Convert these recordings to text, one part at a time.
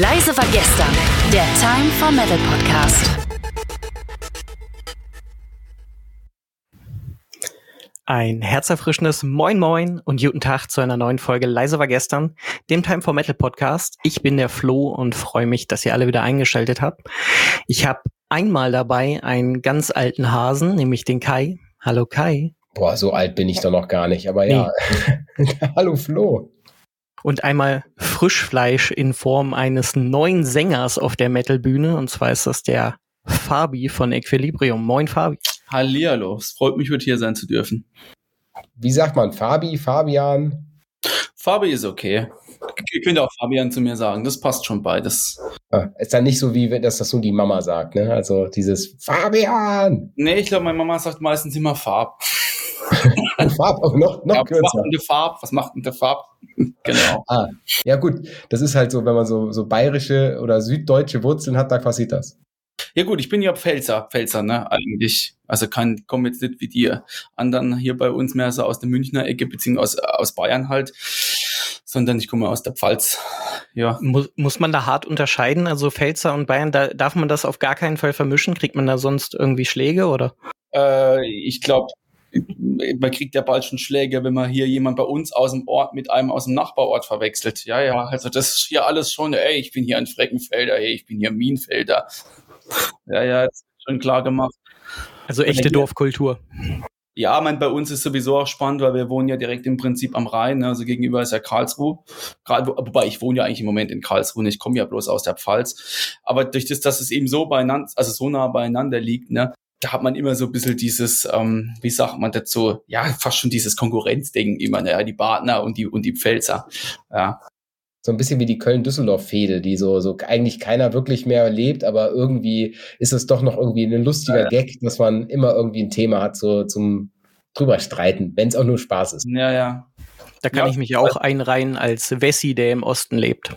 Leise war gestern, der Time for Metal Podcast. Ein herzerfrischendes Moin Moin und guten Tag zu einer neuen Folge Leise war gestern, dem Time for Metal Podcast. Ich bin der Flo und freue mich, dass ihr alle wieder eingeschaltet habt. Ich habe einmal dabei einen ganz alten Hasen, nämlich den Kai. Hallo Kai. Boah, so alt bin ich doch noch gar nicht, aber ja. Hallo Flo. Und einmal Frischfleisch in Form eines neuen Sängers auf der Metal-Bühne. Und zwar ist das der Fabi von Equilibrium. Moin Fabi. Hallihallo, es freut mich, heute hier sein zu dürfen. Wie sagt man, Fabi, Fabian? Fabi ist okay. Ihr könnt auch Fabian zu mir sagen, das passt schon beides. Ah, ist dann nicht so, wie dass das so die Mama sagt, ne? Also dieses Fabian! Nee, ich glaube, meine Mama sagt meistens immer Farb. Farb, aber noch, noch ja, kürzer. Was macht denn der Farb? Was macht denn der Farb? genau. Ah, ja gut, das ist halt so, wenn man so, so bayerische oder süddeutsche Wurzeln hat, da passiert das. Ja gut, ich bin ja Pfälzer, Pfälzer, ne, eigentlich. Also kann, komme jetzt nicht wie die anderen hier bei uns mehr so aus der Münchner Ecke, beziehungsweise aus, aus Bayern halt, sondern ich komme aus der Pfalz. Ja. Muss, muss man da hart unterscheiden? Also Pfälzer und Bayern, da darf man das auf gar keinen Fall vermischen? Kriegt man da sonst irgendwie Schläge oder? Äh, ich glaube, man kriegt ja bald schon Schläge, wenn man hier jemand bei uns aus dem Ort mit einem aus dem Nachbarort verwechselt. Ja, ja, also das ist hier alles schon, ey, ich bin hier ein Freckenfelder, ey, ich bin hier ein Mienfelder. Ja, ja, schon klar gemacht. Also echte Dorfkultur. Ja, mein, bei uns ist sowieso auch spannend, weil wir wohnen ja direkt im Prinzip am Rhein, ne? also gegenüber ist ja Karlsruhe. Gerade, wobei ich wohne ja eigentlich im Moment in Karlsruhe, ich komme ja bloß aus der Pfalz. Aber durch das, dass es eben so beieinander, also so nah beieinander liegt, ne, da hat man immer so ein bisschen dieses, ähm, wie sagt man dazu, ja, fast schon dieses Konkurrenzdenken immer, ne? die Partner und die, und die Pfälzer. Ja. So ein bisschen wie die Köln-Düsseldorf-Fehde, die so, so eigentlich keiner wirklich mehr erlebt, aber irgendwie ist es doch noch irgendwie ein lustiger ja, ja. Gag, dass man immer irgendwie ein Thema hat, so zum drüber streiten, wenn es auch nur Spaß ist. Ja, ja. Da kann ja, ich mich auch einreihen als Wessi, der im Osten lebt.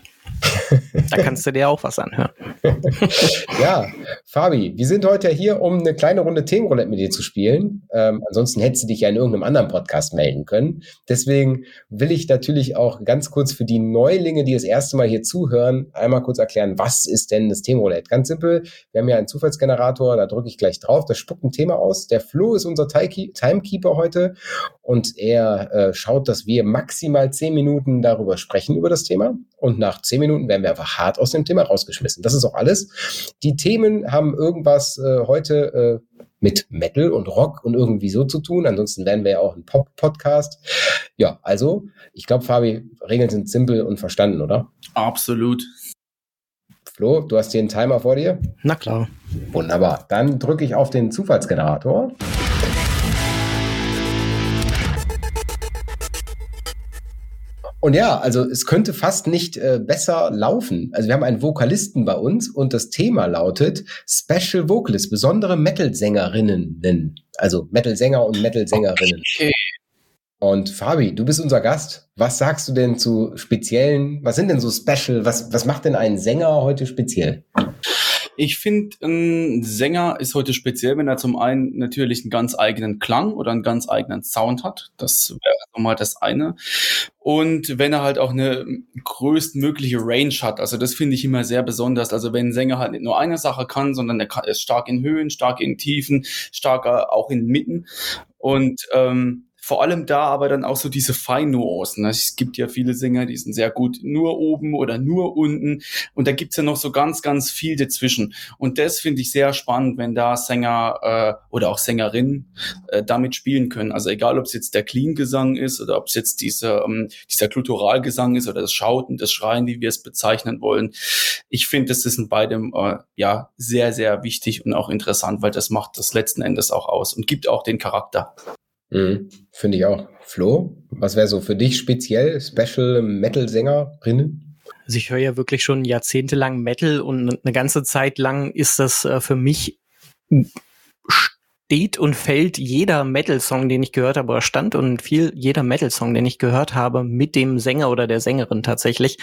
Da kannst du dir auch was anhören. ja, Fabi, wir sind heute hier, um eine kleine Runde Themenroulette mit dir zu spielen. Ähm, ansonsten hättest du dich ja in irgendeinem anderen Podcast melden können. Deswegen will ich natürlich auch ganz kurz für die Neulinge, die das erste Mal hier zuhören, einmal kurz erklären, was ist denn das Themenroulette? Ganz simpel, wir haben ja einen Zufallsgenerator, da drücke ich gleich drauf, das spuckt ein Thema aus. Der Flo ist unser Timekeeper heute und er äh, schaut, dass wir maximal zehn Minuten darüber sprechen, über das Thema. Und nach zehn Minuten werden wir einfach hart aus dem Thema rausgeschmissen. Das ist auch alles. Die Themen haben irgendwas äh, heute äh, mit Metal und Rock und irgendwie so zu tun. Ansonsten werden wir ja auch ein Pop-Podcast. Ja, also, ich glaube, Fabi, Regeln sind simpel und verstanden, oder? Absolut. Flo, du hast hier einen Timer vor dir? Na klar. Wunderbar. Dann drücke ich auf den Zufallsgenerator. Und ja, also es könnte fast nicht äh, besser laufen. Also wir haben einen Vokalisten bei uns und das Thema lautet Special Vocalist, besondere Metal-Sängerinnen. Also Metal-Sänger und Metal-Sängerinnen. Okay. Und Fabi, du bist unser Gast. Was sagst du denn zu speziellen, was sind denn so Special, was, was macht denn ein Sänger heute speziell? Ich finde, ein Sänger ist heute speziell, wenn er zum einen natürlich einen ganz eigenen Klang oder einen ganz eigenen Sound hat. Das wäre nochmal das eine. Und wenn er halt auch eine größtmögliche Range hat. Also das finde ich immer sehr besonders. Also wenn ein Sänger halt nicht nur eine Sache kann, sondern er ist stark in Höhen, stark in Tiefen, stark auch in Mitten. Und ähm, vor allem da aber dann auch so diese Feinnuancen. Es gibt ja viele Sänger, die sind sehr gut nur oben oder nur unten. Und da gibt's ja noch so ganz, ganz viel dazwischen. Und das finde ich sehr spannend, wenn da Sänger äh, oder auch Sängerinnen äh, damit spielen können. Also egal, ob es jetzt der Clean-Gesang ist oder ob es jetzt dieser, ähm, dieser Gluturalgesang ist oder das Schauten, das Schreien, wie wir es bezeichnen wollen. Ich finde, das ist in beidem äh, ja sehr, sehr wichtig und auch interessant, weil das macht das letzten Endes auch aus und gibt auch den Charakter. Mhm, Finde ich auch. Flo, was wäre so für dich speziell Special Metal-Sängerinnen? Also ich höre ja wirklich schon jahrzehntelang Metal und eine ganze Zeit lang ist das äh, für mich steht und fällt jeder Metal-Song, den ich gehört habe, oder stand und viel jeder Metal-Song, den ich gehört habe, mit dem Sänger oder der Sängerin tatsächlich,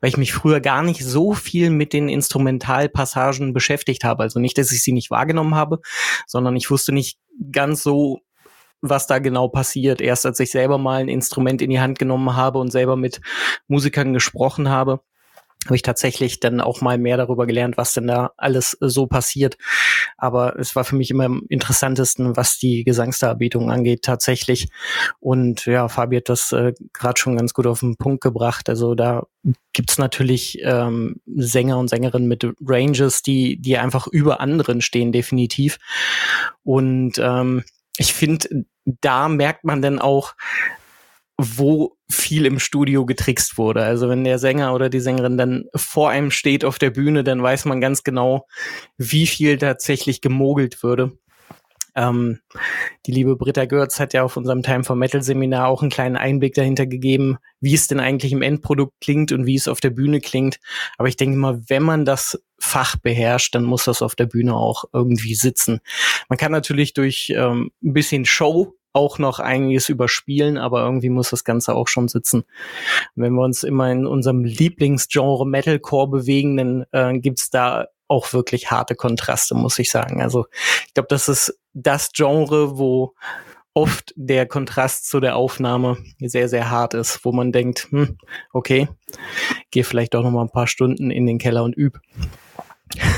weil ich mich früher gar nicht so viel mit den Instrumentalpassagen beschäftigt habe. Also nicht, dass ich sie nicht wahrgenommen habe, sondern ich wusste nicht ganz so, was da genau passiert. Erst als ich selber mal ein Instrument in die Hand genommen habe und selber mit Musikern gesprochen habe, habe ich tatsächlich dann auch mal mehr darüber gelernt, was denn da alles so passiert. Aber es war für mich immer am interessantesten, was die Gesangsdarbietung angeht, tatsächlich. Und ja, Fabi hat das äh, gerade schon ganz gut auf den Punkt gebracht. Also da gibt's natürlich ähm, Sänger und Sängerinnen mit Ranges, die, die einfach über anderen stehen, definitiv. Und ähm, ich finde, da merkt man dann auch, wo viel im Studio getrickst wurde. Also wenn der Sänger oder die Sängerin dann vor einem steht auf der Bühne, dann weiß man ganz genau, wie viel tatsächlich gemogelt würde. Ähm, die liebe Britta Görz hat ja auf unserem Time for Metal Seminar auch einen kleinen Einblick dahinter gegeben, wie es denn eigentlich im Endprodukt klingt und wie es auf der Bühne klingt. Aber ich denke mal, wenn man das Fach beherrscht, dann muss das auf der Bühne auch irgendwie sitzen. Man kann natürlich durch ähm, ein bisschen Show auch noch einiges überspielen, aber irgendwie muss das Ganze auch schon sitzen. Wenn wir uns immer in unserem Lieblingsgenre Metalcore bewegen, dann äh, gibt's da auch wirklich harte Kontraste, muss ich sagen. Also ich glaube, das ist das Genre, wo oft der Kontrast zu der Aufnahme sehr, sehr hart ist, wo man denkt, hm, okay, geh vielleicht auch noch mal ein paar Stunden in den Keller und üb.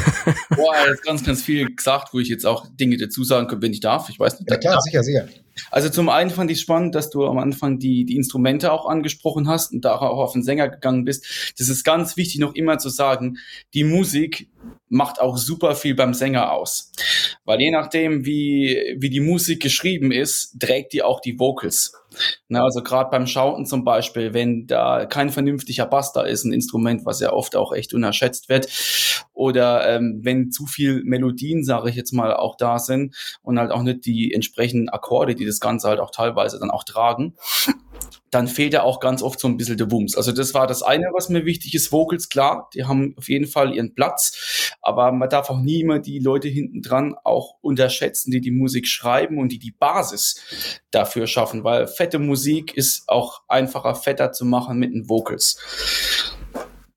Boah, jetzt ganz, ganz viel gesagt, wo ich jetzt auch Dinge dazu sagen könnte, wenn ich darf. Ich weiß nicht. Ja, klar, sicher, sicher. Also zum einen fand ich spannend, dass du am Anfang die, die Instrumente auch angesprochen hast und da auch auf den Sänger gegangen bist. Das ist ganz wichtig, noch immer zu sagen, die Musik macht auch super viel beim Sänger aus. Weil je nachdem, wie, wie die Musik geschrieben ist, trägt die auch die Vocals. Na, also gerade beim Schauten zum Beispiel, wenn da kein vernünftiger Bass da ist, ein Instrument, was ja oft auch echt unterschätzt wird, oder ähm, wenn zu viel Melodien, sage ich jetzt mal, auch da sind und halt auch nicht die entsprechenden Akkorde, die das Ganze halt auch teilweise dann auch tragen, dann fehlt ja auch ganz oft so ein bisschen der Wumms. Also das war das eine, was mir wichtig ist. Vocals, klar, die haben auf jeden Fall ihren Platz, aber man darf auch nie immer die Leute hinten dran auch unterschätzen, die die Musik schreiben und die die Basis dafür schaffen, weil fette Musik ist auch einfacher fetter zu machen mit den Vocals.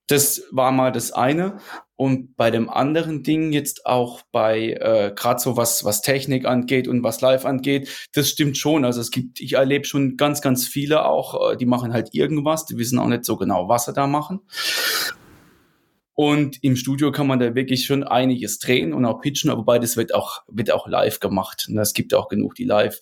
Das war mal das eine. Und bei dem anderen Ding jetzt auch bei äh, gerade so was was Technik angeht und was Live angeht, das stimmt schon. Also es gibt, ich erlebe schon ganz ganz viele auch, äh, die machen halt irgendwas, die wissen auch nicht so genau, was sie da machen. Und im Studio kann man da wirklich schon einiges drehen und auch pitchen, wobei das wird auch wird auch live gemacht. Und es gibt auch genug, die live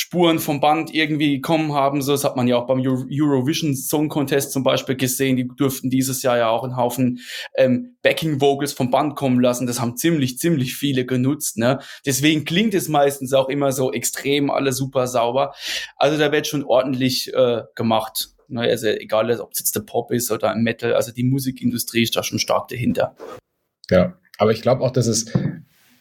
Spuren vom Band irgendwie gekommen haben. So, das hat man ja auch beim Eurovision Song Contest zum Beispiel gesehen. Die durften dieses Jahr ja auch einen Haufen ähm, Backing Vocals vom Band kommen lassen. Das haben ziemlich, ziemlich viele genutzt. Ne? Deswegen klingt es meistens auch immer so extrem, alles super sauber. Also da wird schon ordentlich äh, gemacht. Ne? Also egal, ob es jetzt der Pop ist oder Metal. Also die Musikindustrie ist da schon stark dahinter. Ja, aber ich glaube auch, dass es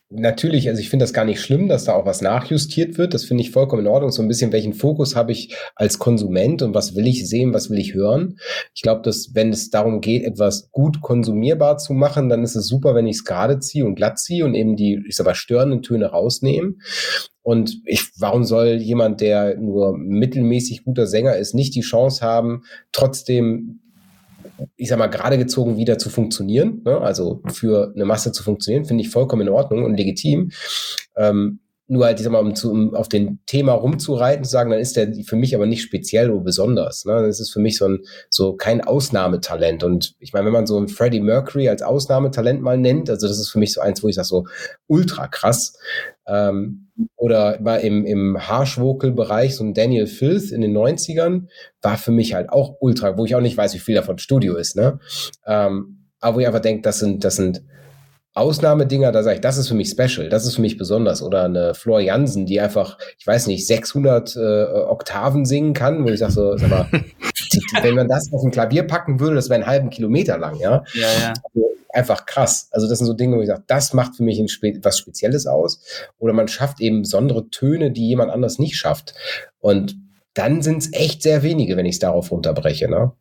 Natürlich, also ich finde das gar nicht schlimm, dass da auch was nachjustiert wird. Das finde ich vollkommen in Ordnung. So ein bisschen, welchen Fokus habe ich als Konsument und was will ich sehen, was will ich hören. Ich glaube, dass wenn es darum geht, etwas gut konsumierbar zu machen, dann ist es super, wenn ich es gerade ziehe und glatt ziehe und eben die, ich sag mal, störenden Töne rausnehmen. Und ich, warum soll jemand, der nur mittelmäßig guter Sänger ist, nicht die Chance haben, trotzdem ich sag mal, gerade gezogen wieder zu funktionieren, ne? also für eine Masse zu funktionieren, finde ich vollkommen in Ordnung und legitim. Ähm, nur halt, ich sag mal, um, zu, um auf den Thema rumzureiten, zu sagen, dann ist der für mich aber nicht speziell oder besonders. Ne? Das ist für mich so ein so kein Ausnahmetalent. Und ich meine, wenn man so einen Freddie Mercury als Ausnahmetalent mal nennt, also das ist für mich so eins, wo ich sage, so ultra krass. Ähm, oder mal im, im Harsh-Vocal-Bereich, so ein Daniel Filth in den 90ern, war für mich halt auch ultra, wo ich auch nicht weiß, wie viel davon Studio ist, ne? Ähm, aber wo ich einfach denke, das sind, das sind Ausnahmedinger, da sage ich, das ist für mich special, das ist für mich besonders. Oder eine Flor Jansen, die einfach, ich weiß nicht, 600 äh, Oktaven singen kann, wo ich sage so, sag mal, wenn man das auf ein Klavier packen würde, das wäre einen halben Kilometer lang, ja. Ja, ja. Also einfach krass. Also das sind so Dinge, wo ich sage, das macht für mich Spe was Spezielles aus. Oder man schafft eben besondere Töne, die jemand anders nicht schafft. Und dann sind es echt sehr wenige, wenn ich es darauf runterbreche, ne?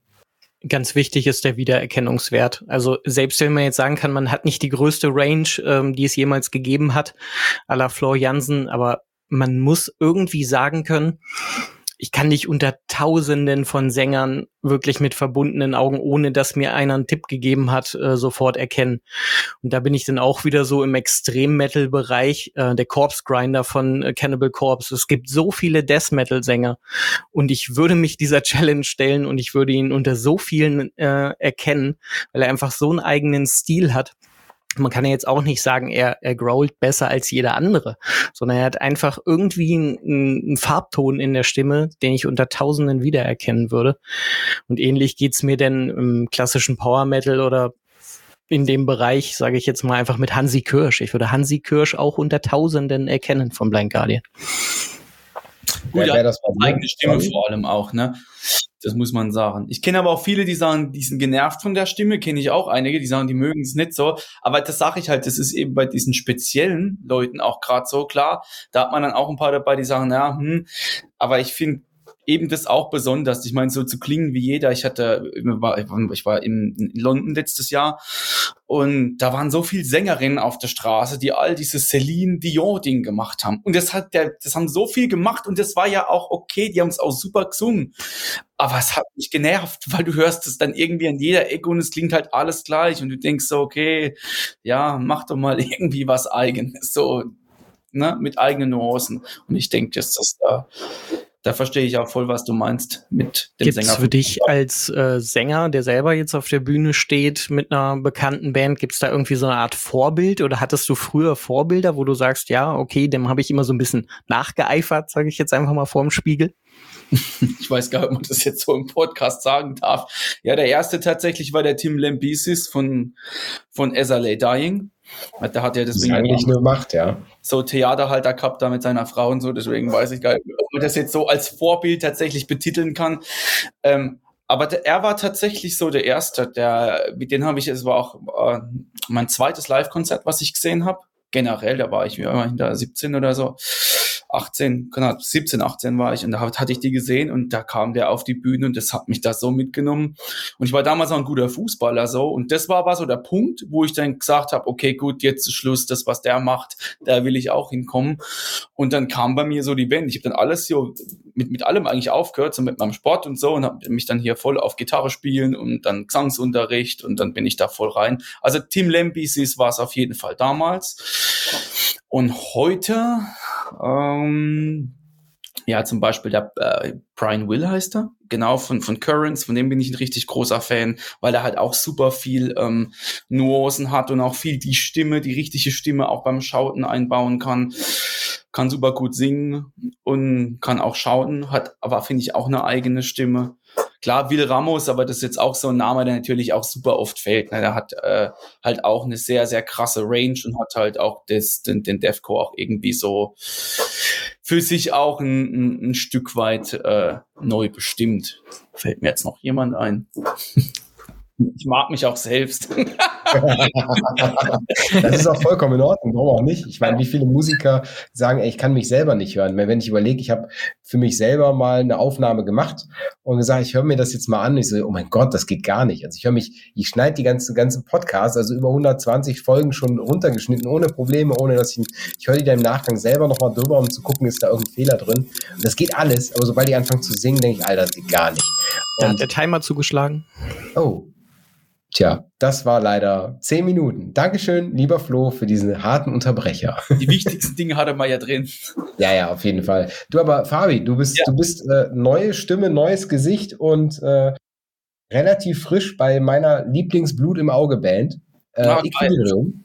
Ganz wichtig ist der Wiedererkennungswert. Also selbst wenn man jetzt sagen kann, man hat nicht die größte Range, ähm, die es jemals gegeben hat, à la Flor Jansen, aber man muss irgendwie sagen können, ich kann dich unter Tausenden von Sängern wirklich mit verbundenen Augen, ohne dass mir einer einen Tipp gegeben hat, äh, sofort erkennen. Und da bin ich dann auch wieder so im Extrem-Metal-Bereich, äh, der Corpse Grinder von äh, Cannibal Corpse. Es gibt so viele Death Metal-Sänger und ich würde mich dieser Challenge stellen und ich würde ihn unter so vielen äh, erkennen, weil er einfach so einen eigenen Stil hat man kann ja jetzt auch nicht sagen, er, er growlt besser als jeder andere, sondern er hat einfach irgendwie einen, einen, Farbton in der Stimme, den ich unter Tausenden wiedererkennen würde. Und ähnlich geht's mir denn im klassischen Power Metal oder in dem Bereich, sage ich jetzt mal einfach mit Hansi Kirsch. Ich würde Hansi Kirsch auch unter Tausenden erkennen vom Blind Guardian. Gut, ja, das eigene Stimme vor allem auch, ne? Das muss man sagen. Ich kenne aber auch viele, die sagen, die sind genervt von der Stimme, kenne ich auch einige, die sagen, die mögen es nicht so. Aber das sage ich halt, das ist eben bei diesen speziellen Leuten auch gerade so klar. Da hat man dann auch ein paar dabei, die sagen, ja, hm, aber ich finde eben das auch besonders. Ich meine, so zu klingen wie jeder. Ich hatte, ich war in London letztes Jahr und da waren so viele Sängerinnen auf der Straße, die all dieses Celine Dion-Ding gemacht haben. Und das hat das haben so viel gemacht und das war ja auch okay. Die haben es auch super gesungen. Aber es hat mich genervt, weil du hörst es dann irgendwie an jeder Ecke und es klingt halt alles gleich und du denkst so, okay, ja, mach doch mal irgendwie was eigenes, so, ne, mit eigenen Nuancen. Und ich denke, dass das da da verstehe ich auch voll, was du meinst mit dem gibt's Sänger. für dich als äh, Sänger, der selber jetzt auf der Bühne steht mit einer bekannten Band, gibt es da irgendwie so eine Art Vorbild oder hattest du früher Vorbilder, wo du sagst, ja, okay, dem habe ich immer so ein bisschen nachgeeifert, sage ich jetzt einfach mal vorm Spiegel? ich weiß gar nicht, ob man das jetzt so im Podcast sagen darf. Ja, der erste tatsächlich war der Tim Lambesis von, von SLA Dying. Da hat er deswegen das eigentlich nur Macht, ja. So Theaterhalter gehabt da mit seiner Frau und so, deswegen weiß ich gar nicht, ob man das jetzt so als Vorbild tatsächlich betiteln kann. Ähm, aber der, er war tatsächlich so der Erste, der, mit dem habe ich, es war auch äh, mein zweites Live-Konzert, was ich gesehen habe. Generell, da war ich immerhin da 17 oder so. 18, genau, 17, 18 war ich und da hatte ich die gesehen und da kam der auf die Bühne und das hat mich da so mitgenommen. Und ich war damals auch ein guter Fußballer so und das war aber so der Punkt, wo ich dann gesagt habe, okay, gut, jetzt ist Schluss, das, was der macht, da will ich auch hinkommen. Und dann kam bei mir so die Wende. Ich habe dann alles hier mit, mit allem eigentlich aufgehört, so mit meinem Sport und so und habe mich dann hier voll auf Gitarre spielen und dann Gesangsunterricht und dann bin ich da voll rein. Also Tim Lambesis war es auf jeden Fall damals. Und heute, ähm, ja, zum Beispiel der äh, Brian Will heißt er, genau, von, von Currents, von dem bin ich ein richtig großer Fan, weil er halt auch super viel ähm, Nuancen hat und auch viel die Stimme, die richtige Stimme auch beim Schauten einbauen kann. Kann super gut singen und kann auch schauten, hat aber, finde ich, auch eine eigene Stimme. Klar, Will Ramos, aber das ist jetzt auch so ein Name, der natürlich auch super oft fällt. Ne? Der hat äh, halt auch eine sehr, sehr krasse Range und hat halt auch das, den, den Defco auch irgendwie so für sich auch ein, ein, ein Stück weit äh, neu bestimmt. Fällt mir jetzt noch jemand ein? Ich mag mich auch selbst. das ist auch vollkommen in Ordnung, warum auch nicht? Ich meine, wie viele Musiker sagen, ey, ich kann mich selber nicht hören. Wenn ich überlege, ich habe für mich selber mal eine Aufnahme gemacht und gesagt, ich höre mir das jetzt mal an. Ich so, oh mein Gott, das geht gar nicht. Also ich höre mich, ich schneide die ganzen ganzen Podcasts, also über 120 Folgen schon runtergeschnitten, ohne Probleme, ohne dass ich, ich höre die dann im Nachgang selber nochmal drüber, um zu gucken, ist da irgendein Fehler drin. Und das geht alles, aber sobald die anfangen zu singen, denke ich, Alter, das geht gar nicht. Und da hat der Timer zugeschlagen. Oh, Tja, das war leider zehn Minuten. Dankeschön, lieber Flo, für diesen harten Unterbrecher. Die wichtigsten Dinge hatte man ja drin. Ja, ja, auf jeden Fall. Du aber, Fabi, du bist, ja. du bist äh, neue Stimme, neues Gesicht und äh, relativ frisch bei meiner Lieblingsblut im Auge Band. Äh, ah, Equilibrium.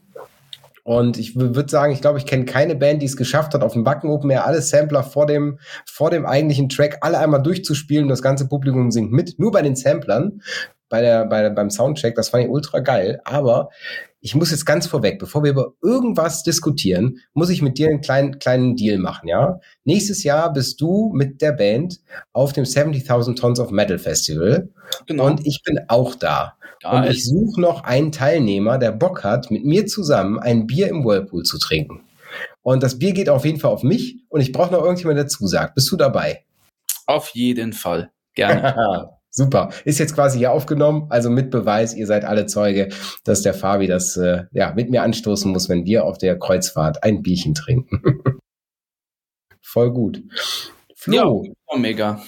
Und ich würde sagen, ich glaube, ich kenne keine Band, die es geschafft hat, auf dem Backen Open Air alle Sampler vor dem, vor dem eigentlichen Track alle einmal durchzuspielen. Das ganze Publikum singt mit, nur bei den Samplern bei der, bei der, beim Soundcheck. Das fand ich ultra geil. Aber ich muss jetzt ganz vorweg, bevor wir über irgendwas diskutieren, muss ich mit dir einen kleinen, kleinen Deal machen, ja? Nächstes Jahr bist du mit der Band auf dem 70.000 Tons of Metal Festival. Genau. Und ich bin auch da. Geil. Und ich suche noch einen Teilnehmer, der Bock hat, mit mir zusammen ein Bier im Whirlpool zu trinken. Und das Bier geht auf jeden Fall auf mich und ich brauche noch irgendjemand, der zusagt. Bist du dabei? Auf jeden Fall. Gerne. Super. Ist jetzt quasi hier aufgenommen, also mit Beweis, ihr seid alle Zeuge, dass der Fabi das äh, ja, mit mir anstoßen muss, wenn wir auf der Kreuzfahrt ein Bierchen trinken. Voll gut. Flo. Ja, mega.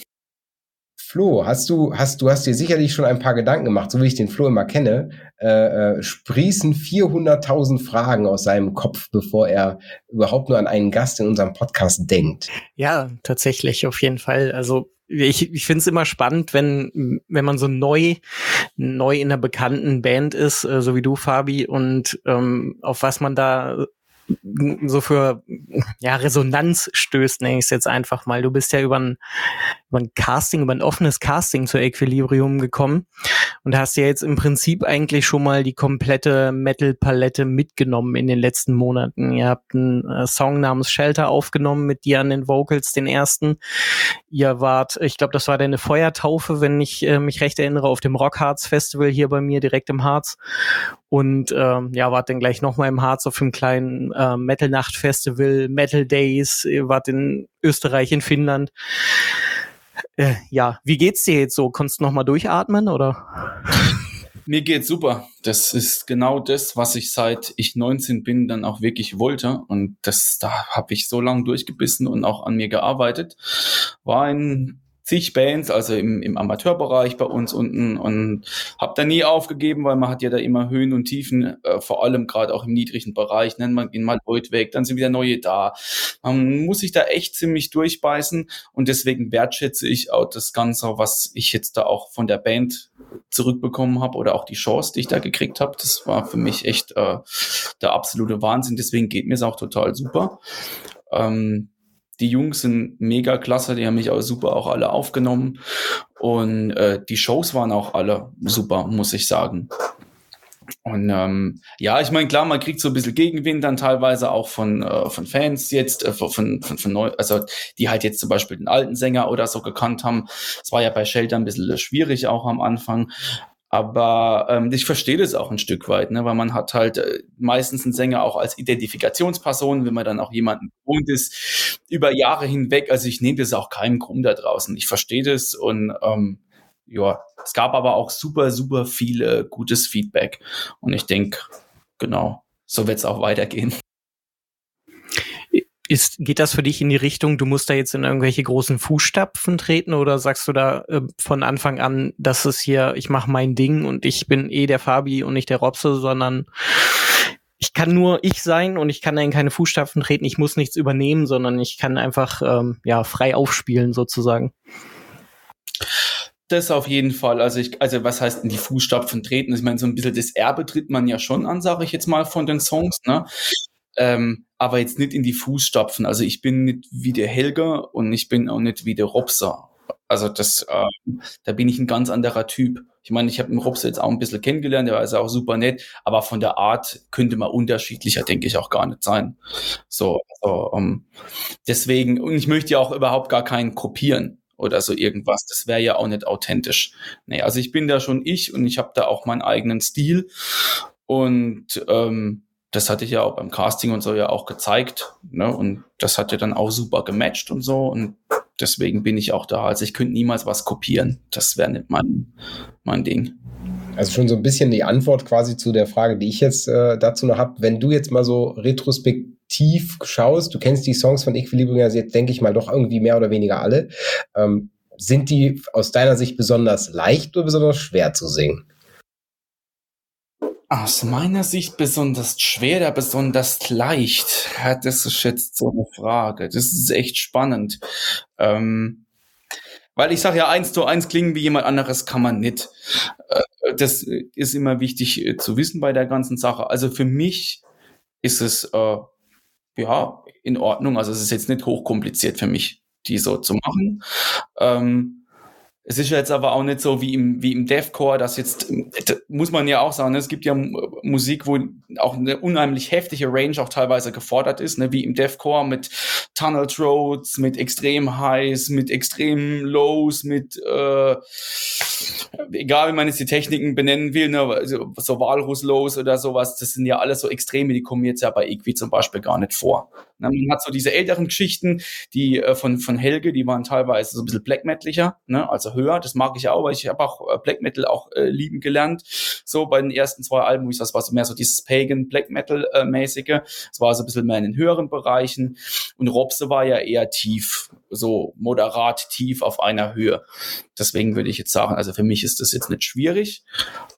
Flo, hast du, hast, du hast dir sicherlich schon ein paar Gedanken gemacht, so wie ich den Flo immer kenne, äh, äh, sprießen 400.000 Fragen aus seinem Kopf, bevor er überhaupt nur an einen Gast in unserem Podcast denkt. Ja, tatsächlich, auf jeden Fall. Also ich, ich finde es immer spannend, wenn, wenn man so neu, neu in einer bekannten Band ist, äh, so wie du, Fabi, und ähm, auf was man da so für ja, Resonanz stößt, nenne ich es jetzt einfach mal. Du bist ja über ein, über ein Casting, über ein offenes Casting zu Equilibrium gekommen und hast ja jetzt im Prinzip eigentlich schon mal die komplette Metal-Palette mitgenommen in den letzten Monaten. Ihr habt einen äh, Song namens Shelter aufgenommen mit dir an den Vocals, den ersten. Ihr wart, ich glaube, das war deine Feuertaufe, wenn ich äh, mich recht erinnere, auf dem Rock Hearts Festival hier bei mir direkt im Harz. Und ähm, ja, wart dann gleich nochmal im Harz auf dem kleinen äh, Metal Nacht Festival, Metal Days, wart in Österreich, in Finnland. Äh, ja, wie geht's dir jetzt so? Konntest du nochmal durchatmen oder? Mir geht's super. Das ist genau das, was ich seit ich 19 bin dann auch wirklich wollte. Und das, da habe ich so lange durchgebissen und auch an mir gearbeitet. War ein zig Bands, also im, im Amateurbereich bei uns unten und habe da nie aufgegeben, weil man hat ja da immer Höhen und Tiefen, äh, vor allem gerade auch im niedrigen Bereich, nennt man ihn mal Leute weg, dann sind wieder neue da. Man muss sich da echt ziemlich durchbeißen und deswegen wertschätze ich auch das Ganze, was ich jetzt da auch von der Band zurückbekommen habe oder auch die Chance, die ich da gekriegt habe. Das war für mich echt äh, der absolute Wahnsinn. Deswegen geht mir es auch total super. Ähm, die Jungs sind mega klasse, die haben mich auch super auch alle aufgenommen. Und äh, die Shows waren auch alle super, muss ich sagen. Und ähm, ja, ich meine, klar, man kriegt so ein bisschen Gegenwind dann teilweise auch von, äh, von Fans jetzt, äh, von, von, von neu, also die halt jetzt zum Beispiel den alten Sänger oder so gekannt haben. Es war ja bei Shelter ein bisschen schwierig auch am Anfang. Aber ähm, ich verstehe das auch ein Stück weit, ne? weil man hat halt äh, meistens einen Sänger auch als Identifikationsperson, wenn man dann auch jemanden gewohnt ist, über Jahre hinweg. Also ich nehme das auch keinem krumm da draußen. Ich verstehe das und ähm, ja, es gab aber auch super, super viel gutes Feedback. Und ich denke, genau, so wird es auch weitergehen. Ist, geht das für dich in die Richtung, du musst da jetzt in irgendwelche großen Fußstapfen treten oder sagst du da äh, von Anfang an, das ist hier, ich mache mein Ding und ich bin eh der Fabi und nicht der Robse, sondern ich kann nur ich sein und ich kann in keine Fußstapfen treten, ich muss nichts übernehmen, sondern ich kann einfach ähm, ja frei aufspielen sozusagen. Das auf jeden Fall. Also ich, also was heißt in die Fußstapfen treten? Ich meine, so ein bisschen das Erbe tritt man ja schon an, sage ich jetzt mal von den Songs. Ne? ähm, aber jetzt nicht in die Fußstapfen. Also ich bin nicht wie der Helger und ich bin auch nicht wie der Robser. Also das, äh, da bin ich ein ganz anderer Typ. Ich meine, ich habe den Robser jetzt auch ein bisschen kennengelernt, der also auch super nett, aber von der Art könnte man unterschiedlicher, denke ich, auch gar nicht sein. So, also, ähm, deswegen, und ich möchte ja auch überhaupt gar keinen kopieren oder so irgendwas. Das wäre ja auch nicht authentisch. Nee, also ich bin da schon ich und ich habe da auch meinen eigenen Stil. Und ähm, das hatte ich ja auch beim Casting und so ja auch gezeigt. Ne? Und das hat ja dann auch super gematcht und so. Und deswegen bin ich auch da. Also ich könnte niemals was kopieren. Das wäre nicht mein, mein Ding. Also schon so ein bisschen die Antwort quasi zu der Frage, die ich jetzt äh, dazu noch habe. Wenn du jetzt mal so retrospektiv schaust, du kennst die Songs von Equilibrium ja jetzt, denke ich mal, doch irgendwie mehr oder weniger alle. Ähm, sind die aus deiner Sicht besonders leicht oder besonders schwer zu singen? Aus meiner Sicht besonders schwer oder besonders leicht? Das ist jetzt so eine Frage. Das ist echt spannend. Ähm, weil ich sage ja, eins zu eins klingen wie jemand anderes kann man nicht. Äh, das ist immer wichtig äh, zu wissen bei der ganzen Sache. Also für mich ist es äh, ja in Ordnung. Also es ist jetzt nicht hochkompliziert für mich, die so zu machen. Ähm, es ist jetzt aber auch nicht so wie im, wie im Deathcore, das jetzt, das muss man ja auch sagen, ne? es gibt ja Musik, wo auch eine unheimlich heftige Range auch teilweise gefordert ist, ne? wie im Deathcore mit Tunnel Throats, mit extrem Highs, mit extrem Lows, mit, äh, egal wie man jetzt die Techniken benennen will, ne? also so Walrus Lows oder sowas, das sind ja alles so Extreme, die kommen jetzt ja bei Equi zum Beispiel gar nicht vor. Ne? Man hat so diese älteren Geschichten, die äh, von, von Helge, die waren teilweise so ein bisschen black metaliger, ne? also höher. Das mag ich auch, weil ich habe auch äh, Black Metal auch äh, lieben gelernt. So bei den ersten zwei Alben, das war so mehr so dieses Pagan Black Metal äh, mäßige. Es war so ein bisschen mehr in den höheren Bereichen. Und Robse war ja eher tief so moderat tief auf einer Höhe. Deswegen würde ich jetzt sagen, also für mich ist das jetzt nicht schwierig.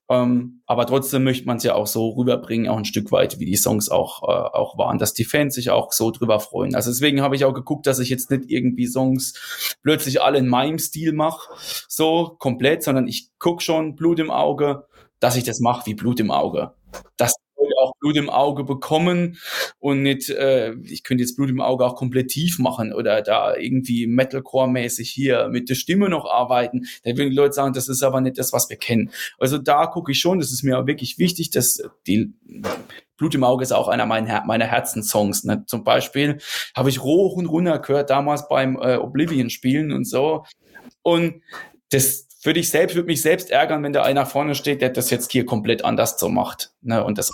Ähm, aber trotzdem möchte man es ja auch so rüberbringen, auch ein Stück weit, wie die Songs auch, äh, auch waren, dass die Fans sich auch so drüber freuen. Also deswegen habe ich auch geguckt, dass ich jetzt nicht irgendwie Songs plötzlich alle in meinem Stil mache, so komplett, sondern ich guck schon Blut im Auge, dass ich das mache wie Blut im Auge. Das Blut im Auge bekommen und nicht, äh, ich könnte jetzt Blut im Auge auch komplett tief machen oder da irgendwie Metalcore-mäßig hier mit der Stimme noch arbeiten. Da würden die Leute sagen, das ist aber nicht das, was wir kennen. Also da gucke ich schon, das ist mir wirklich wichtig, dass die Blut im Auge ist auch einer meiner, meiner Herzenssongs. Ne? Zum Beispiel habe ich hoch und runter gehört damals beim äh, Oblivion spielen und so. Und das würde ich selbst, würde mich selbst ärgern, wenn da einer vorne steht, der das jetzt hier komplett anders so macht. Ne, und das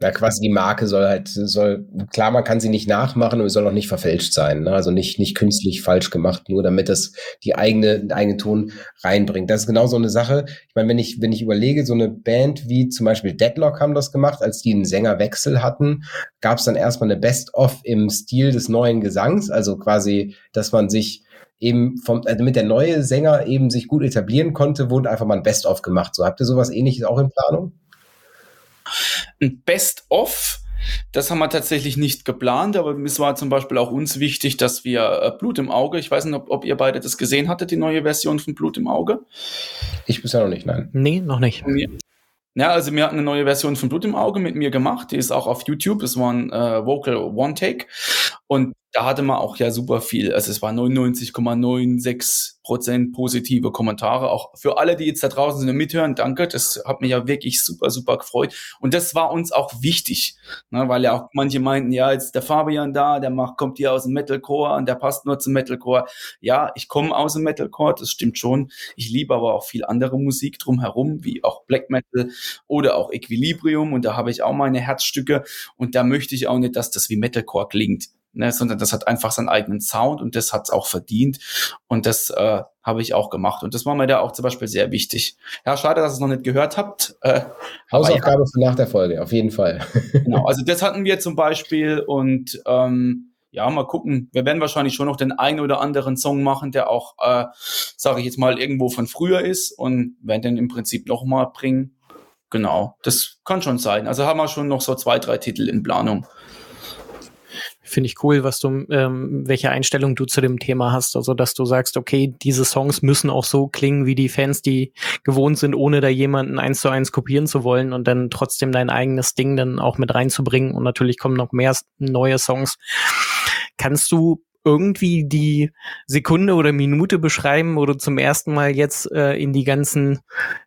ja, quasi die Marke soll halt, soll, klar, man kann sie nicht nachmachen, sie soll auch nicht verfälscht sein. Ne? Also nicht, nicht künstlich falsch gemacht, nur damit es die eigene, den eigenen Ton reinbringt. Das ist genau so eine Sache. Ich meine, wenn ich, wenn ich überlege, so eine Band wie zum Beispiel Deadlock haben das gemacht, als die einen Sängerwechsel hatten, gab es dann erstmal eine Best-of im Stil des neuen Gesangs. Also quasi, dass man sich eben vom, also damit der neue Sänger eben sich gut etablieren konnte, wurde einfach mal ein Best-of gemacht. So habt ihr sowas ähnliches auch in Planung? Ein Best-of, das haben wir tatsächlich nicht geplant, aber es war zum Beispiel auch uns wichtig, dass wir äh, Blut im Auge, ich weiß nicht, ob, ob, ihr beide das gesehen hattet, die neue Version von Blut im Auge. Ich bisher noch nicht, nein. Nee, noch nicht. Ja, also wir hatten eine neue Version von Blut im Auge mit mir gemacht, die ist auch auf YouTube, es war ein äh, Vocal One Take und da hatte man auch ja super viel. Also es war 99,96 Prozent positive Kommentare. Auch für alle, die jetzt da draußen sind und mithören, danke. Das hat mich ja wirklich super, super gefreut. Und das war uns auch wichtig, ne, weil ja auch manche meinten, ja, jetzt der Fabian da, der macht, kommt hier aus dem Metalcore und der passt nur zum Metalcore. Ja, ich komme aus dem Metalcore, das stimmt schon. Ich liebe aber auch viel andere Musik drumherum, wie auch Black Metal oder auch Equilibrium. Und da habe ich auch meine Herzstücke. Und da möchte ich auch nicht, dass das wie Metalcore klingt ne, sondern das hat einfach seinen eigenen Sound und das hat es auch verdient. Und das äh, habe ich auch gemacht. Und das war mir da auch zum Beispiel sehr wichtig. Ja, schade, dass ihr es noch nicht gehört habt. Äh, Hausaufgabe ja. für nach der Folge, auf jeden Fall. genau, also das hatten wir zum Beispiel und ähm, ja, mal gucken. Wir werden wahrscheinlich schon noch den einen oder anderen Song machen, der auch, äh, sage ich jetzt mal, irgendwo von früher ist und werden den im Prinzip nochmal bringen. Genau, das kann schon sein. Also haben wir schon noch so zwei, drei Titel in Planung. Finde ich cool, was du, ähm, welche Einstellung du zu dem Thema hast. Also, dass du sagst, okay, diese Songs müssen auch so klingen, wie die Fans, die gewohnt sind, ohne da jemanden eins zu eins kopieren zu wollen und dann trotzdem dein eigenes Ding dann auch mit reinzubringen. Und natürlich kommen noch mehr neue Songs. Kannst du irgendwie die Sekunde oder Minute beschreiben, wo du zum ersten Mal jetzt äh, in die ganzen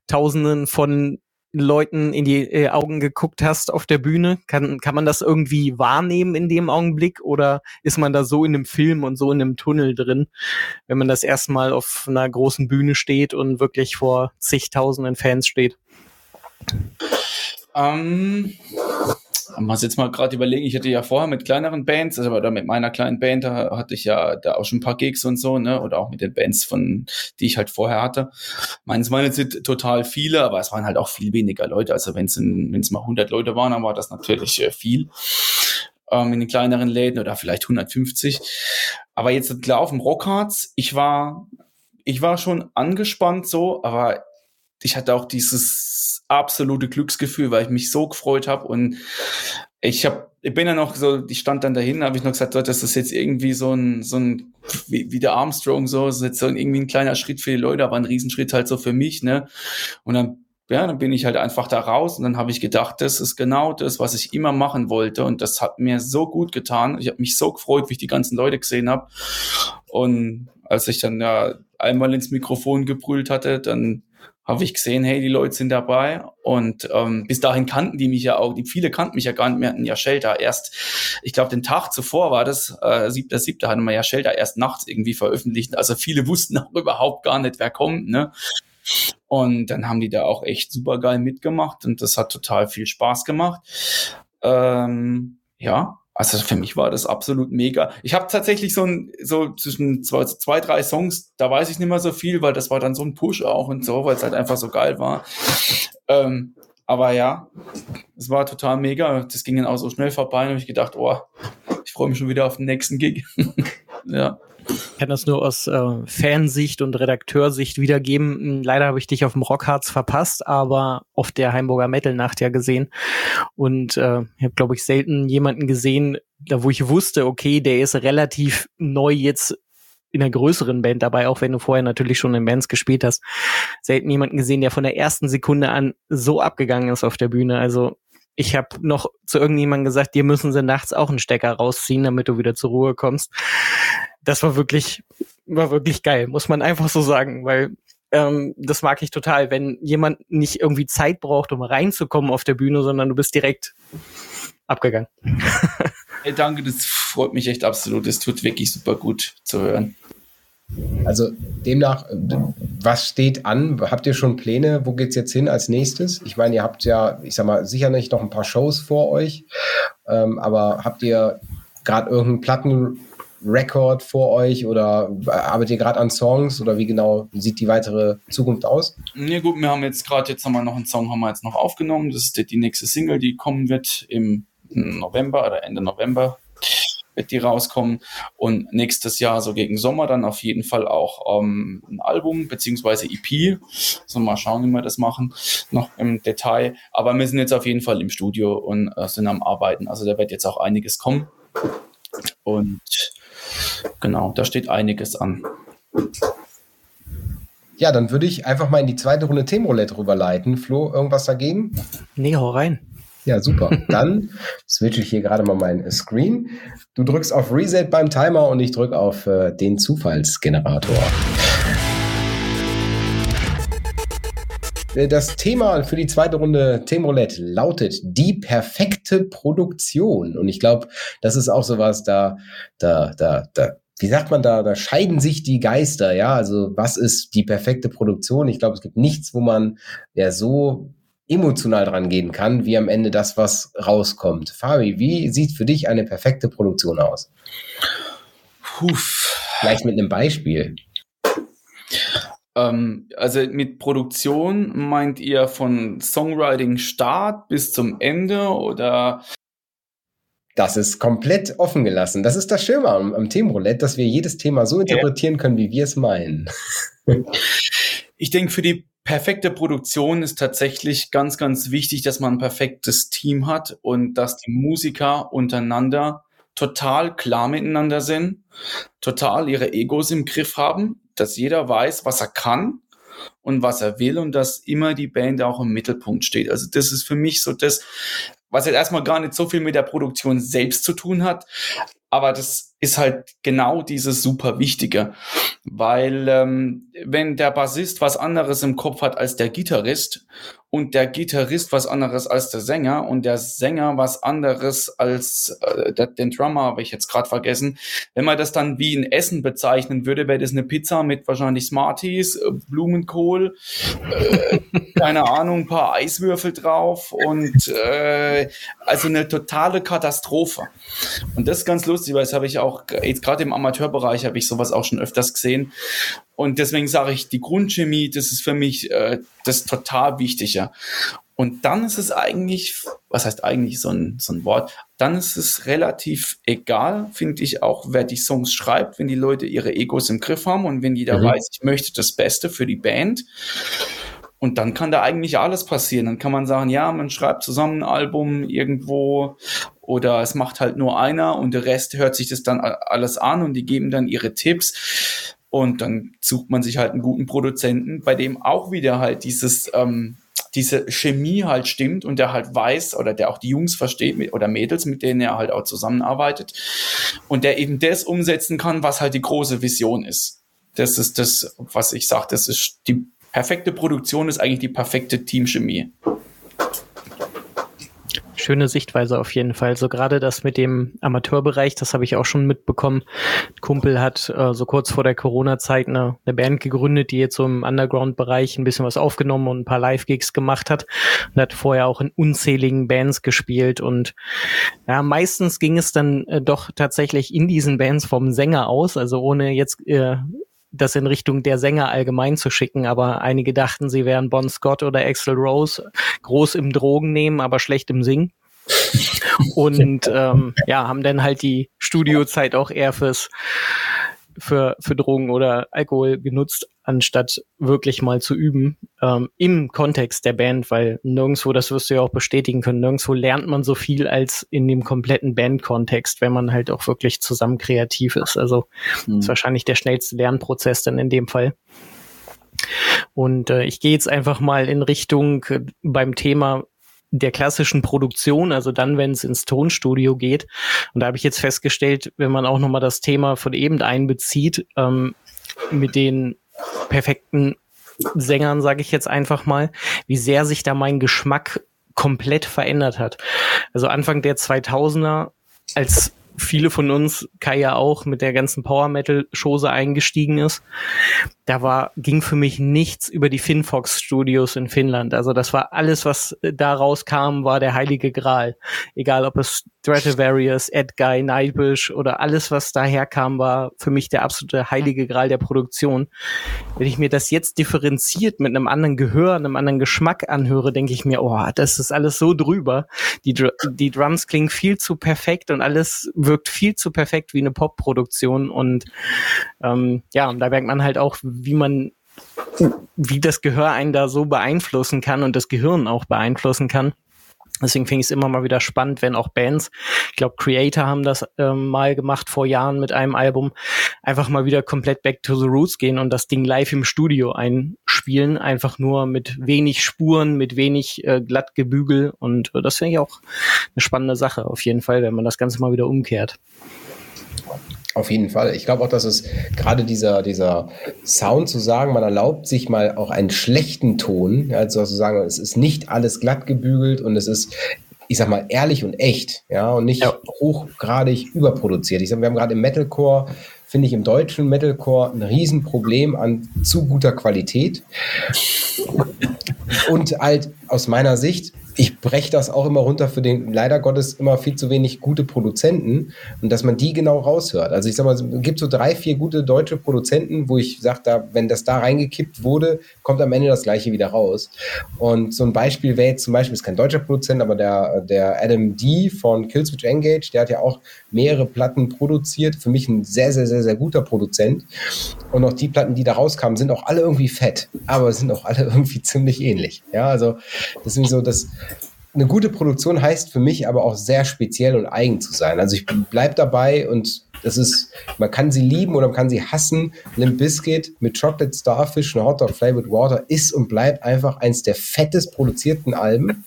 Tausenden von Leuten in die äh, Augen geguckt hast auf der Bühne? Kann, kann man das irgendwie wahrnehmen in dem Augenblick oder ist man da so in einem Film und so in einem Tunnel drin, wenn man das erstmal auf einer großen Bühne steht und wirklich vor zigtausenden Fans steht? Ähm, man muss jetzt mal gerade überlegen, ich hatte ja vorher mit kleineren Bands, also oder mit meiner kleinen Band, da hatte ich ja da auch schon ein paar Gigs und so, ne, oder auch mit den Bands von, die ich halt vorher hatte. Meines waren jetzt total viele, aber es waren halt auch viel weniger Leute. Also wenn es wenn es mal 100 Leute waren, dann war das natürlich äh, viel ähm, in den kleineren Läden oder vielleicht 150. Aber jetzt klar auf dem Rockharz, ich war, ich war schon angespannt so, aber ich hatte auch dieses absolute Glücksgefühl, weil ich mich so gefreut habe und ich habe ich bin ja noch so, ich stand dann dahin, habe ich noch gesagt, das ist jetzt irgendwie so ein, so ein, wie, wie der Armstrong so, das ist jetzt so irgendwie ein kleiner Schritt für die Leute, aber ein Riesenschritt halt so für mich, ne? Und dann, ja, dann bin ich halt einfach da raus und dann habe ich gedacht, das ist genau das, was ich immer machen wollte und das hat mir so gut getan. Ich habe mich so gefreut, wie ich die ganzen Leute gesehen habe. Und als ich dann ja einmal ins Mikrofon gebrüllt hatte, dann habe ich gesehen, hey, die Leute sind dabei. Und ähm, bis dahin kannten die mich ja auch, die viele kannten mich ja gar nicht mehr, hatten ja Shelter erst, ich glaube, den Tag zuvor war das, äh, siebter, siebter, hatten wir ja Shelter erst nachts irgendwie veröffentlicht. Also viele wussten auch überhaupt gar nicht, wer kommt, ne? Und dann haben die da auch echt super geil mitgemacht und das hat total viel Spaß gemacht. Ähm, ja, also für mich war das absolut mega. Ich habe tatsächlich so ein, so zwischen zwei, zwei, drei Songs, da weiß ich nicht mehr so viel, weil das war dann so ein Push auch und so, weil es halt einfach so geil war. Ähm, aber ja, es war total mega. Das ging dann auch so schnell vorbei und habe ich gedacht, oh, ich freue mich schon wieder auf den nächsten Gig. ja. Ich kann das nur aus äh, Fansicht und Redakteursicht wiedergeben. Hm, leider habe ich dich auf dem Rockharz verpasst, aber auf der Heimburger Metal-Nacht ja gesehen. Und äh, ich habe, glaube ich, selten jemanden gesehen, da wo ich wusste, okay, der ist relativ neu jetzt in einer größeren Band dabei, auch wenn du vorher natürlich schon in Bands gespielt hast, selten jemanden gesehen, der von der ersten Sekunde an so abgegangen ist auf der Bühne. Also ich habe noch zu irgendjemandem gesagt, dir müssen sie nachts auch einen Stecker rausziehen, damit du wieder zur Ruhe kommst. Das war wirklich, war wirklich geil, muss man einfach so sagen, weil ähm, das mag ich total, wenn jemand nicht irgendwie Zeit braucht, um reinzukommen auf der Bühne, sondern du bist direkt abgegangen. hey, danke, das freut mich echt absolut. Das tut wirklich super gut zu hören. Also demnach, was steht an? Habt ihr schon Pläne? Wo geht's jetzt hin als nächstes? Ich meine, ihr habt ja, ich sag mal, sicher nicht noch ein paar Shows vor euch, ähm, aber habt ihr gerade irgendeinen Plattenrekord vor euch oder arbeitet ihr gerade an Songs oder wie genau sieht die weitere Zukunft aus? Ja gut, wir haben jetzt gerade, jetzt wir noch einen Song haben wir jetzt noch aufgenommen. Das ist die, die nächste Single, die kommen wird im November oder Ende November wird die rauskommen. Und nächstes Jahr, so gegen Sommer, dann auf jeden Fall auch ähm, ein Album beziehungsweise EP. So mal schauen, wie wir das machen, noch im Detail. Aber wir sind jetzt auf jeden Fall im Studio und äh, sind am Arbeiten. Also da wird jetzt auch einiges kommen. Und genau, da steht einiges an. Ja, dann würde ich einfach mal in die zweite Runde Themenroulette rüberleiten. Flo, irgendwas dagegen? Nee, hau rein. Ja, super. Dann switche ich hier gerade mal meinen Screen. Du drückst auf Reset beim Timer und ich drücke auf äh, den Zufallsgenerator. Das Thema für die zweite Runde Themenroulette lautet die perfekte Produktion. Und ich glaube, das ist auch sowas, da, da, da, da, wie sagt man da, da scheiden sich die Geister, ja. Also was ist die perfekte Produktion? Ich glaube, es gibt nichts, wo man ja so emotional dran gehen kann, wie am Ende das, was rauskommt. Fabi, wie sieht für dich eine perfekte Produktion aus? Puh. Vielleicht mit einem Beispiel. Ähm, also mit Produktion meint ihr von Songwriting Start bis zum Ende oder? Das ist komplett offen gelassen. Das ist das Schöne am, am Themenroulette, dass wir jedes Thema so interpretieren können, wie wir es meinen. ich denke, für die perfekte Produktion ist tatsächlich ganz, ganz wichtig, dass man ein perfektes Team hat und dass die Musiker untereinander total klar miteinander sind, total ihre Egos im Griff haben, dass jeder weiß, was er kann und was er will und dass immer die Band auch im Mittelpunkt steht. Also das ist für mich so das, was jetzt erstmal gar nicht so viel mit der Produktion selbst zu tun hat, aber das ist halt genau dieses super Wichtige, weil ähm, wenn der Bassist was anderes im Kopf hat als der Gitarrist und der Gitarrist was anderes als der Sänger und der Sänger was anderes als äh, der, den Drummer, habe ich jetzt gerade vergessen. Wenn man das dann wie ein Essen bezeichnen würde, wäre das eine Pizza mit wahrscheinlich Smarties, äh, Blumenkohl, äh, keine Ahnung, ein paar Eiswürfel drauf und äh, also eine totale Katastrophe. Und das ist ganz lustig, weil das habe ich auch jetzt gerade im Amateurbereich habe ich sowas auch schon öfters gesehen. Und deswegen sage ich, die Grundchemie, das ist für mich äh, das total Wichtige. Und dann ist es eigentlich, was heißt eigentlich so ein, so ein Wort, dann ist es relativ egal, finde ich auch, wer die Songs schreibt, wenn die Leute ihre Egos im Griff haben und wenn jeder mhm. weiß, ich möchte das Beste für die Band. Und dann kann da eigentlich alles passieren. Dann kann man sagen, ja, man schreibt zusammen ein Album irgendwo oder es macht halt nur einer und der Rest hört sich das dann alles an und die geben dann ihre Tipps. Und dann sucht man sich halt einen guten Produzenten, bei dem auch wieder halt dieses, ähm, diese Chemie halt stimmt und der halt weiß oder der auch die Jungs versteht oder Mädels, mit denen er halt auch zusammenarbeitet und der eben das umsetzen kann, was halt die große Vision ist. Das ist das, was ich sage, das ist die perfekte Produktion ist eigentlich die perfekte Teamchemie schöne Sichtweise auf jeden Fall. So gerade das mit dem Amateurbereich, das habe ich auch schon mitbekommen. Kumpel hat äh, so kurz vor der Corona-Zeit eine, eine Band gegründet, die jetzt so im Underground-Bereich ein bisschen was aufgenommen und ein paar Live-Gigs gemacht hat und hat vorher auch in unzähligen Bands gespielt und ja, meistens ging es dann äh, doch tatsächlich in diesen Bands vom Sänger aus, also ohne jetzt äh, das in Richtung der Sänger allgemein zu schicken, aber einige dachten, sie wären Bon Scott oder Axel Rose, groß im Drogen nehmen, aber schlecht im Singen. Und ähm, ja, haben dann halt die Studiozeit auch eher fürs für, für Drogen oder Alkohol genutzt, anstatt wirklich mal zu üben ähm, im Kontext der Band, weil nirgendwo, das wirst du ja auch bestätigen können, nirgendwo lernt man so viel als in dem kompletten Band-Kontext, wenn man halt auch wirklich zusammen kreativ ist. Also mhm. ist wahrscheinlich der schnellste Lernprozess dann in dem Fall. Und äh, ich gehe jetzt einfach mal in Richtung äh, beim Thema der klassischen Produktion, also dann, wenn es ins Tonstudio geht. Und da habe ich jetzt festgestellt, wenn man auch nochmal das Thema von eben einbezieht, ähm, mit den perfekten Sängern, sage ich jetzt einfach mal, wie sehr sich da mein Geschmack komplett verändert hat. Also Anfang der 2000er, als viele von uns, Kai ja auch, mit der ganzen Power Metal Chose eingestiegen ist, da war, ging für mich nichts über die Finfox Studios in Finnland. Also das war alles, was da rauskam, war der heilige Gral. Egal ob es Stratovarius, Edguy, Nightwish oder alles, was daher kam, war für mich der absolute heilige Gral der Produktion. Wenn ich mir das jetzt differenziert mit einem anderen Gehör, einem anderen Geschmack anhöre, denke ich mir, oh, das ist alles so drüber. Die, die Drums klingen viel zu perfekt und alles wirkt viel zu perfekt wie eine Pop-Produktion und ähm, ja, und da merkt man halt auch, wie man, wie das Gehör einen da so beeinflussen kann und das Gehirn auch beeinflussen kann. Deswegen finde ich es immer mal wieder spannend, wenn auch Bands, ich glaube, Creator haben das ähm, mal gemacht vor Jahren mit einem Album, einfach mal wieder komplett back to the roots gehen und das Ding live im Studio einspielen, einfach nur mit wenig Spuren, mit wenig äh, glatt Gebügel und äh, das finde ich auch eine spannende Sache auf jeden Fall, wenn man das Ganze mal wieder umkehrt. Auf jeden Fall. Ich glaube auch, dass es gerade dieser, dieser Sound zu sagen, man erlaubt sich mal auch einen schlechten Ton, also zu sagen, es ist nicht alles glatt gebügelt und es ist, ich sag mal, ehrlich und echt, ja, und nicht ja. hochgradig überproduziert. Ich sag, wir haben gerade im Metalcore, finde ich im deutschen Metalcore ein Riesenproblem an zu guter Qualität. Und halt aus meiner Sicht ich breche das auch immer runter für den leider Gottes immer viel zu wenig gute Produzenten und dass man die genau raushört. Also ich sag mal, es gibt so drei, vier gute deutsche Produzenten, wo ich sage, da, wenn das da reingekippt wurde, kommt am Ende das gleiche wieder raus. Und so ein Beispiel wäre jetzt zum Beispiel, ist kein deutscher Produzent, aber der, der Adam D von Killswitch Engage, der hat ja auch mehrere Platten produziert. Für mich ein sehr, sehr, sehr, sehr guter Produzent. Und auch die Platten, die da rauskamen, sind auch alle irgendwie fett, aber sind auch alle irgendwie ziemlich ähnlich. Ja, also das ist so, dass eine gute Produktion heißt für mich aber auch sehr speziell und eigen zu sein. Also ich bleibe dabei und das ist, man kann sie lieben oder man kann sie hassen. Limp Bizkit mit Chocolate Starfish und Hot Dog Flavored Water ist und bleibt einfach eins der fettest produzierten Alben.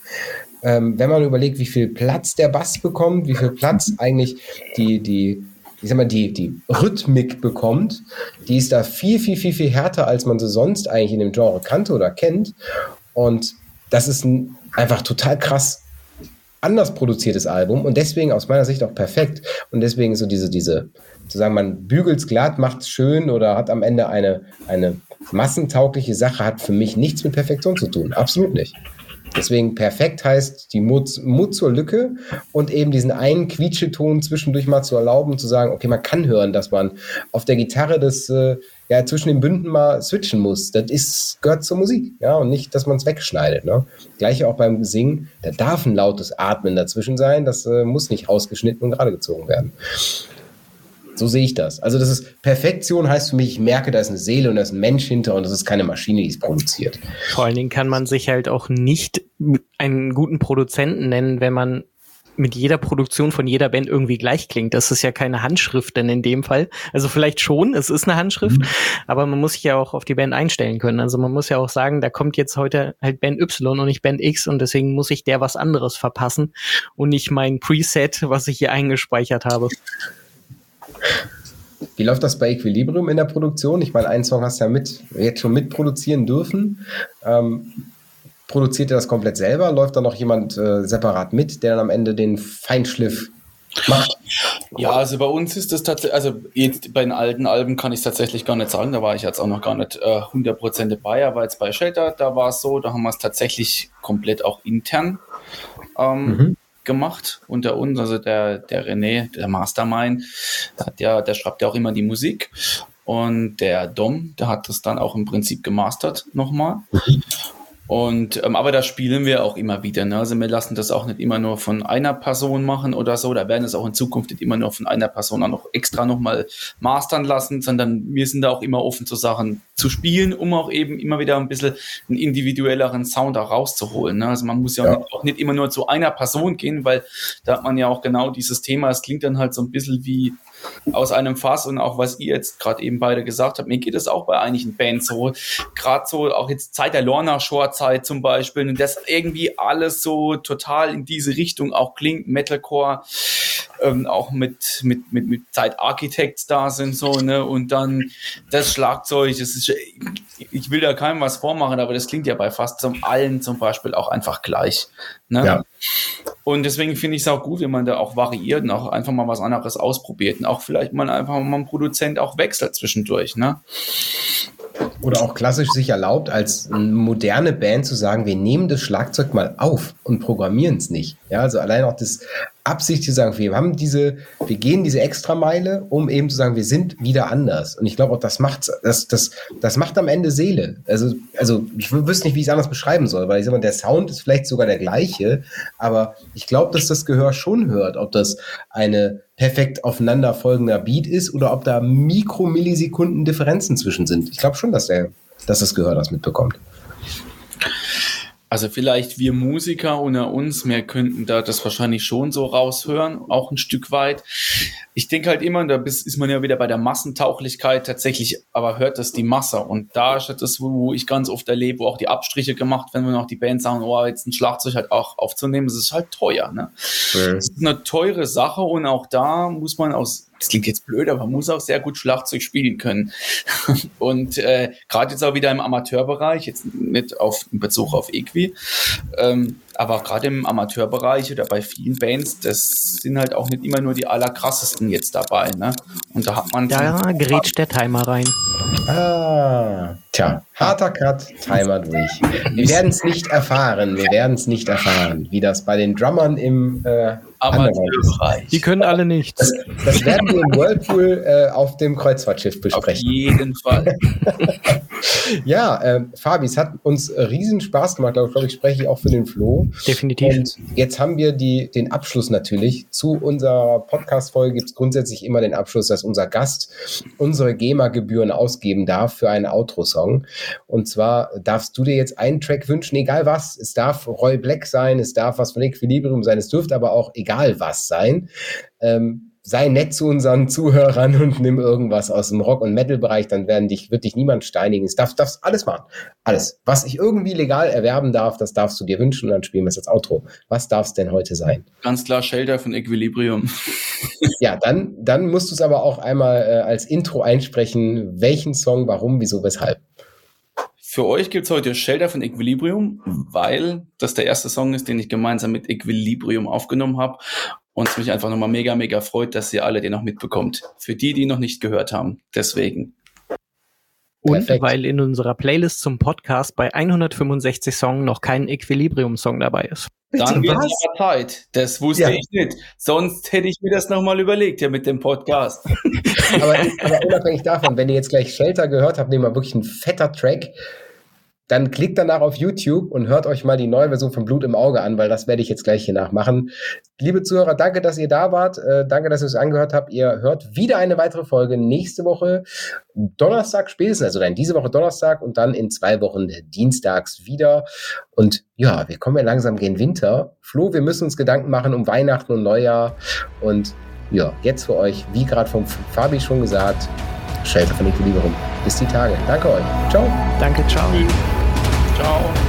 Ähm, wenn man überlegt, wie viel Platz der Bass bekommt, wie viel Platz eigentlich die, die, ich sag mal, die, die Rhythmik bekommt, die ist da viel, viel, viel, viel härter, als man sie sonst eigentlich in dem Genre kannte oder kennt. Und das ist ein einfach total krass anders produziertes Album und deswegen aus meiner Sicht auch perfekt. Und deswegen so diese, diese, zu sagen, man bügelt's glatt, macht's schön oder hat am Ende eine, eine massentaugliche Sache, hat für mich nichts mit Perfektion zu tun. Absolut nicht. Deswegen perfekt heißt die Mut, Mut zur Lücke und eben diesen einen Quietscheton zwischendurch mal zu erlauben, zu sagen, okay, man kann hören, dass man auf der Gitarre das äh, ja zwischen den Bünden mal switchen muss. Das ist, gehört zur Musik, ja, und nicht, dass man es wegschneidet. Ne? Gleiche auch beim Singen, da darf ein lautes Atmen dazwischen sein, das äh, muss nicht ausgeschnitten und gerade gezogen werden. So sehe ich das. Also das ist Perfektion heißt für mich, ich merke, da ist eine Seele und da ist ein Mensch hinter und das ist keine Maschine, die es produziert. Vor allen Dingen kann man sich halt auch nicht einen guten Produzenten nennen, wenn man mit jeder Produktion von jeder Band irgendwie gleich klingt. Das ist ja keine Handschrift denn in dem Fall. Also vielleicht schon, es ist eine Handschrift, mhm. aber man muss sich ja auch auf die Band einstellen können. Also man muss ja auch sagen, da kommt jetzt heute halt Band Y und nicht Band X und deswegen muss ich der was anderes verpassen und nicht mein Preset, was ich hier eingespeichert habe. Wie läuft das bei Equilibrium in der Produktion? Ich meine, einen Song hast du ja mit, jetzt schon mitproduzieren dürfen. Ähm, produziert ihr das komplett selber? Läuft da noch jemand äh, separat mit, der dann am Ende den Feinschliff macht? Ja, also bei uns ist das tatsächlich, also jetzt bei den alten Alben kann ich es tatsächlich gar nicht sagen, da war ich jetzt auch noch gar nicht äh, 100% dabei, aber jetzt bei Shelter, da war es so, da haben wir es tatsächlich komplett auch intern ähm, mhm gemacht unter uns, also der, der René, der Mastermind, der, hat ja, der schreibt ja auch immer die Musik. Und der Dom, der hat das dann auch im Prinzip gemastert nochmal. Und ähm, aber da spielen wir auch immer wieder. Ne? Also wir lassen das auch nicht immer nur von einer Person machen oder so. Da werden es auch in Zukunft nicht immer nur von einer Person auch noch extra nochmal mastern lassen, sondern wir sind da auch immer offen zu Sachen zu spielen, um auch eben immer wieder ein bisschen einen individuelleren Sound auch rauszuholen. Ne? Also man muss ja, ja. Auch, nicht, auch, nicht, immer nur zu einer Person gehen, weil da hat man ja auch genau dieses Thema. Es klingt dann halt so ein bisschen wie aus einem Fass und auch was ihr jetzt gerade eben beide gesagt habt, mir geht es auch bei einigen Bands so, gerade so auch jetzt Zeit der Lorna Shore Zeit zum Beispiel und das irgendwie alles so total in diese Richtung auch klingt, Metalcore, ähm, auch mit, mit, mit, mit Zeit Architects da sind so, ne, und dann das Schlagzeug, das ist, ich will da keinem was vormachen, aber das klingt ja bei fast zum allen zum Beispiel auch einfach gleich, ne? Ja. Und deswegen finde ich es auch gut, wenn man da auch variiert und auch einfach mal was anderes ausprobiert und auch vielleicht mal einfach mal einen Produzent auch wechselt zwischendurch, ne? Oder auch klassisch sich erlaubt, als moderne Band zu sagen, wir nehmen das Schlagzeug mal auf und programmieren es nicht. Ja, also allein auch das absichtlich sagen, wir haben diese, wir gehen diese Extrameile, um eben zu sagen, wir sind wieder anders. Und ich glaube auch, das macht, das, das, das macht am Ende Seele. Also, also ich wüsste nicht, wie ich es anders beschreiben soll, weil ich sag mal, der Sound ist vielleicht sogar der gleiche, aber ich glaube, dass das Gehör schon hört, ob das eine perfekt aufeinanderfolgender Beat ist oder ob da Mikromillisekunden Differenzen zwischen sind. Ich glaube schon, dass der, dass das Gehör das mitbekommt. Also vielleicht wir Musiker unter uns, mehr könnten da das wahrscheinlich schon so raushören, auch ein Stück weit. Ich denke halt immer, da ist man ja wieder bei der Massentauglichkeit tatsächlich, aber hört das die Masse. Und da ist das, wo ich ganz oft erlebe, wo auch die Abstriche gemacht werden, wenn auch die Band sagen, oh, jetzt ein Schlagzeug halt auch aufzunehmen, das ist halt teuer. Ne? Ja. Das ist eine teure Sache und auch da muss man aus das klingt jetzt blöd, aber man muss auch sehr gut Schlagzeug spielen können. und äh, gerade jetzt auch wieder im Amateurbereich, jetzt nicht auf in Bezug auf Equi, ähm, aber gerade im Amateurbereich oder bei vielen Bands, das sind halt auch nicht immer nur die allerkrassesten jetzt dabei. Ne? Und da hat man. Da gerät der Timer rein. Ah, tja, harter Cut, Timer durch. Wir werden es nicht erfahren, wir werden es nicht erfahren, wie das bei den Drummern im äh, Amateurbereich. Die können alle nichts. Das, das werden wir im Whirlpool äh, auf dem Kreuzfahrtschiff besprechen. Auf jeden Fall. ja, äh, Fabi, es hat uns riesen Spaß gemacht, glaube ich, spreche ich auch für den Flo. Definitiv. Und jetzt haben wir die, den Abschluss natürlich. Zu unserer Podcast-Folge gibt es grundsätzlich immer den Abschluss, dass unser Gast unsere GEMA-Gebühren ausgeben darf für einen Outro-Song. Und zwar darfst du dir jetzt einen Track wünschen, egal was. Es darf Roy Black sein, es darf was von Equilibrium sein, es dürfte aber auch egal was sein. Ähm, sei nett zu unseren Zuhörern und nimm irgendwas aus dem Rock- und Metal-Bereich, dann werden dich, wird dich niemand steinigen. Es darf, darfst alles machen. Alles. Was ich irgendwie legal erwerben darf, das darfst du dir wünschen und dann spielen wir es als Outro. Was darf es denn heute sein? Ganz klar Shelter von Equilibrium. ja, dann, dann musst du es aber auch einmal äh, als Intro einsprechen. Welchen Song, warum, wieso, weshalb? Für euch gibt es heute Shelter von Equilibrium, weil das der erste Song ist, den ich gemeinsam mit Equilibrium aufgenommen habe und es mich einfach nochmal mega, mega freut, dass ihr alle den noch mitbekommt. Für die, die noch nicht gehört haben. Deswegen. Und Perfekt. weil in unserer Playlist zum Podcast bei 165 Songs noch kein Equilibrium-Song dabei ist. Dann wird es aber Zeit. Das wusste ja. ich nicht. Sonst hätte ich mir das nochmal überlegt, ja, mit dem Podcast. aber, aber unabhängig davon, wenn ihr jetzt gleich Shelter gehört habt, nehmen wir wirklich ein fetter Track dann klickt danach auf YouTube und hört euch mal die neue Version von Blut im Auge an, weil das werde ich jetzt gleich hier nachmachen. Liebe Zuhörer, danke, dass ihr da wart. Äh, danke, dass ihr es angehört habt. Ihr hört wieder eine weitere Folge nächste Woche Donnerstag spätestens, also dann diese Woche Donnerstag und dann in zwei Wochen dienstags wieder. Und ja, wir kommen ja langsam gegen Winter. Flo, wir müssen uns Gedanken machen um Weihnachten und Neujahr. Und ja, jetzt für euch, wie gerade vom Fabi schon gesagt, Shelter von Equilibrium. Bis die Tage. Danke euch. Ciao. Danke, ciao. Ciao.